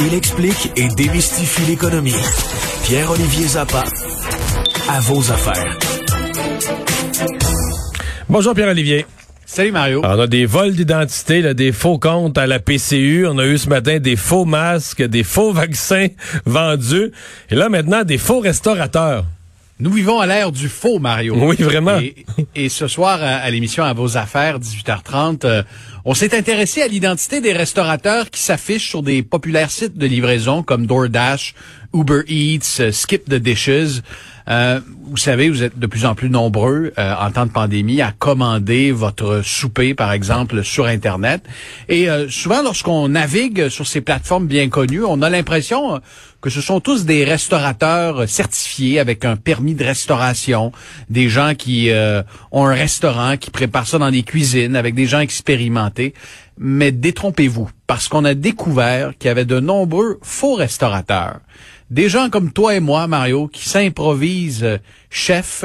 Il explique et démystifie l'économie. Pierre-Olivier Zappa, à vos affaires. Bonjour Pierre-Olivier. Salut Mario. on a des vols d'identité, des faux comptes à la PCU. On a eu ce matin des faux masques, des faux vaccins vendus. Et là maintenant, des faux restaurateurs. Nous vivons à l'ère du faux, Mario. Oui, vraiment. Et, ce soir, à, l'émission À vos affaires, 18h30, euh, on s'est intéressé à l'identité des restaurateurs qui s'affichent sur des populaires sites de livraison comme DoorDash, Uber Eats, euh, Skip the Dishes. Euh, vous savez, vous êtes de plus en plus nombreux euh, en temps de pandémie à commander votre souper, par exemple, sur Internet. Et euh, souvent, lorsqu'on navigue sur ces plateformes bien connues, on a l'impression que ce sont tous des restaurateurs certifiés avec un permis de restauration, des gens qui ont un restaurant, qui préparent ça dans des cuisines, avec des gens expérimentés. Mais détrompez-vous, parce qu'on a découvert qu'il y avait de nombreux faux restaurateurs des gens comme toi et moi, Mario, qui s'improvisent euh, chefs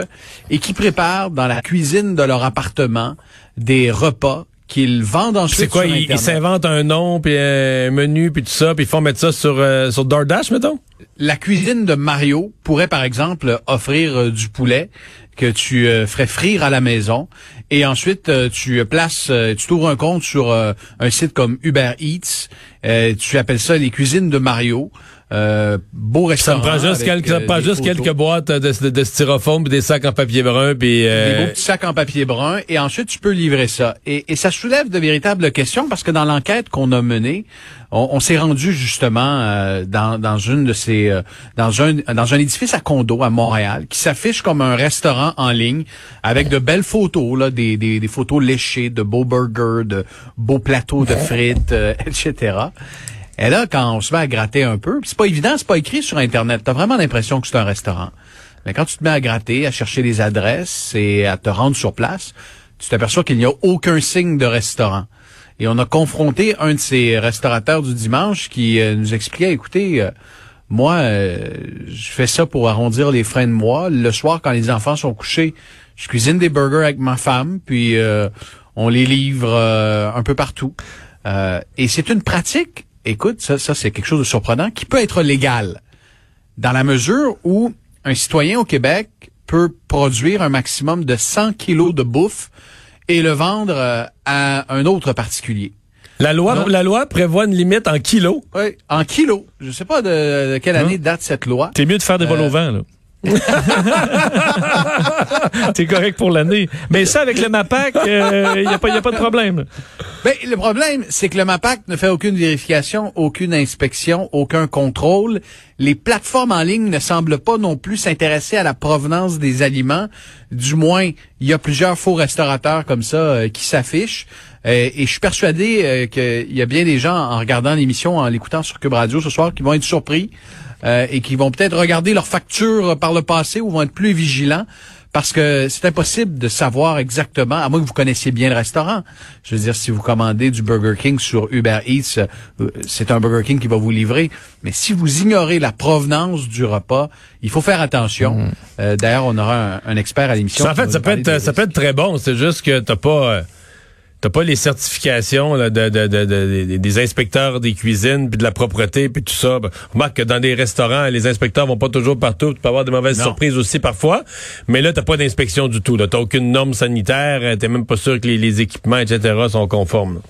et qui préparent dans la cuisine de leur appartement des repas qu'ils vendent ensuite C'est quoi, ils, s'inventent un nom, puis un menu, puis tout ça, puis ils font mettre ça sur, euh, sur DoorDash, mettons? La cuisine de Mario pourrait, par exemple, offrir euh, du poulet que tu ferais frire à la maison et ensuite tu places tu t'ouvres un compte sur un site comme Uber Eats tu appelles ça les cuisines de Mario euh, beau restaurant. Ça me prend juste, quelques, prend juste quelques boîtes de, de, styrofoam, des sacs en papier brun, puis euh... des beaux petits sacs en papier brun, et ensuite tu peux livrer ça. Et, et ça soulève de véritables questions parce que dans l'enquête qu'on a menée, on, s'est rendu justement euh, dans, dans une de ces euh, dans un dans un édifice à condo à Montréal qui s'affiche comme un restaurant en ligne avec de belles photos là, des, des, des photos léchées, de beaux burgers, de beaux plateaux de frites, etc. Et là, quand on se met à gratter un peu, c'est pas évident, c'est pas écrit sur Internet. T'as vraiment l'impression que c'est un restaurant. Mais quand tu te mets à gratter, à chercher des adresses et à te rendre sur place, tu t'aperçois qu'il n'y a aucun signe de restaurant. Et on a confronté un de ces restaurateurs du dimanche qui euh, nous expliquait, écoutez, euh, moi, euh, je fais ça pour arrondir les freins de mois. Le soir, quand les enfants sont couchés, je cuisine des burgers avec ma femme, puis on les livre un peu partout. et c'est une pratique écoute, ça, ça c'est quelque chose de surprenant, qui peut être légal dans la mesure où un citoyen au Québec peut produire un maximum de 100 kilos de bouffe et le vendre euh, à un autre particulier. La loi, la loi prévoit une limite en kilos. Oui, en kilos. Je sais pas de, quelle année date cette loi. C'est mieux de faire des vols au euh, vent, là. T'es correct pour l'année. Mais ça, avec le MAPAC, il euh, n'y a, pas, a pas de problème. Ben, le problème, c'est que le MAPAC ne fait aucune vérification, aucune inspection, aucun contrôle. Les plateformes en ligne ne semblent pas non plus s'intéresser à la provenance des aliments. Du moins, il y a plusieurs faux restaurateurs comme ça euh, qui s'affichent. Euh, et je suis persuadé qu'il y a bien des gens, en regardant l'émission, en l'écoutant sur Cube Radio ce soir, qui vont être surpris euh, et qui vont peut-être regarder leurs factures par le passé ou vont être plus vigilants parce que c'est impossible de savoir exactement, à moins que vous connaissiez bien le restaurant. Je veux dire, si vous commandez du Burger King sur Uber Eats, euh, c'est un Burger King qui va vous livrer. Mais si vous ignorez la provenance du repas, il faut faire attention. Mm. Euh, d'ailleurs, on aura un, expert à l'émission. En fait, ça peut, être, ça peut être très bon. C'est juste que t'as pas t'as pas les certifications de, des inspecteurs des cuisines puis de la propreté puis tout ça. Ben, remarque que dans des restaurants, les inspecteurs vont pas toujours partout. Tu peux avoir des mauvaises surprises aussi parfois. Mais là, t'as pas d'inspection du tout. T'as aucune norme sanitaire. T'es même pas sûr que les, équipements, etc., sont conformes.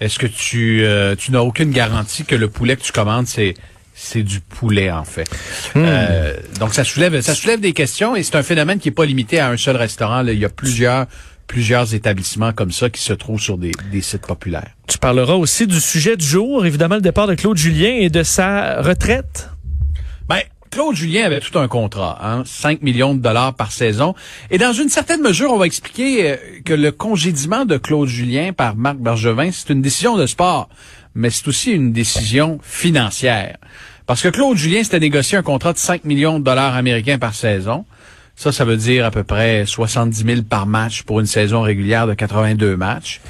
Est-ce que tu, euh, tu n'as aucune garantie que le poulet que tu commandes, c'est c'est du poulet en fait? Hmm. Euh, donc ça soulève ça soulève des questions et c'est un phénomène qui est pas limité à un seul restaurant. Il y a plusieurs plusieurs établissements comme ça qui se trouvent sur des, sites populaires. Tu parleras aussi du sujet du jour, évidemment le départ de Claude Julien et de sa retraite. Ben, Claude Julien avait tout un contrat, hein, 5 millions de dollars par saison. Et dans une certaine mesure, on va expliquer euh, que le congédiement de Claude Julien par Marc Bergevin, c'est une décision de sport, mais c'est aussi une décision financière. Parce que Claude Julien s'était négocié un contrat de 5 millions de dollars américains par saison. Ça, ça veut dire à peu près 70 000 par match pour une saison régulière de 82 matchs.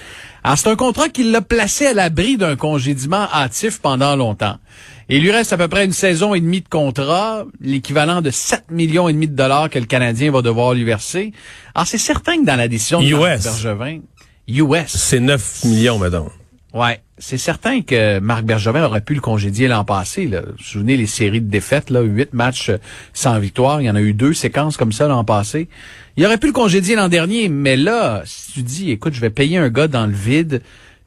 Alors, c'est un contrat qui l'a placé à l'abri d'un congédiement hâtif pendant longtemps. Il lui reste à peu près une saison et demie de contrat, l'équivalent de 7 millions et demi de dollars que le Canadien va devoir lui verser. Alors, c'est certain que dans la décision de US. Bergevin, US. C'est 9 millions, madame. Ouais, c'est certain que Marc Bergevin aurait pu le congédier l'an passé. Là. Vous vous souvenez les séries de défaites, là, huit matchs sans victoire. Il y en a eu deux séquences comme ça l'an passé. Il aurait pu le congédier l'an dernier, mais là, si tu dis, écoute, je vais payer un gars dans le vide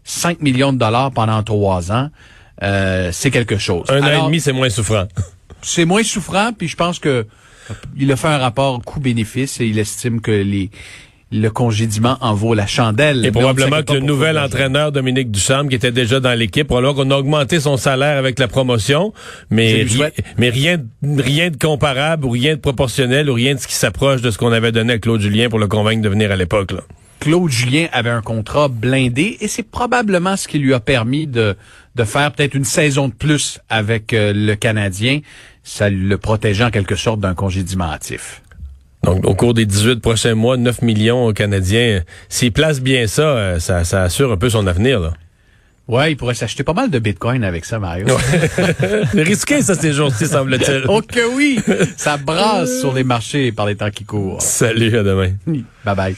5 millions de dollars pendant trois ans, euh, c'est quelque chose. Un an et demi, c'est moins souffrant. c'est moins souffrant, puis je pense que il a fait un rapport coût-bénéfice et il estime que les le congédiement en vaut la chandelle. Et probablement que le nouvel entraîneur Dominique Duchamp, qui était déjà dans l'équipe, probablement qu'on a augmenté son salaire avec la promotion, mais, mais rien, rien de comparable ou rien de proportionnel ou rien de ce qui s'approche de ce qu'on avait donné à Claude Julien pour le convaincre de venir à l'époque. Claude Julien avait un contrat blindé et c'est probablement ce qui lui a permis de, de faire peut-être une saison de plus avec euh, le Canadien. Ça le protégeait en quelque sorte d'un congédiement actif. Donc, au cours des 18 prochains mois, 9 millions aux Canadiens. S'il place bien ça, euh, ça, ça, assure un peu son avenir. Là. Ouais, il pourrait s'acheter pas mal de bitcoin avec ça, Mario. Ouais. risqué, ça, ces jours-ci, semble-t-il. Oh que oui! Ça brasse sur les marchés par les temps qui courent. Salut, à demain. Bye bye.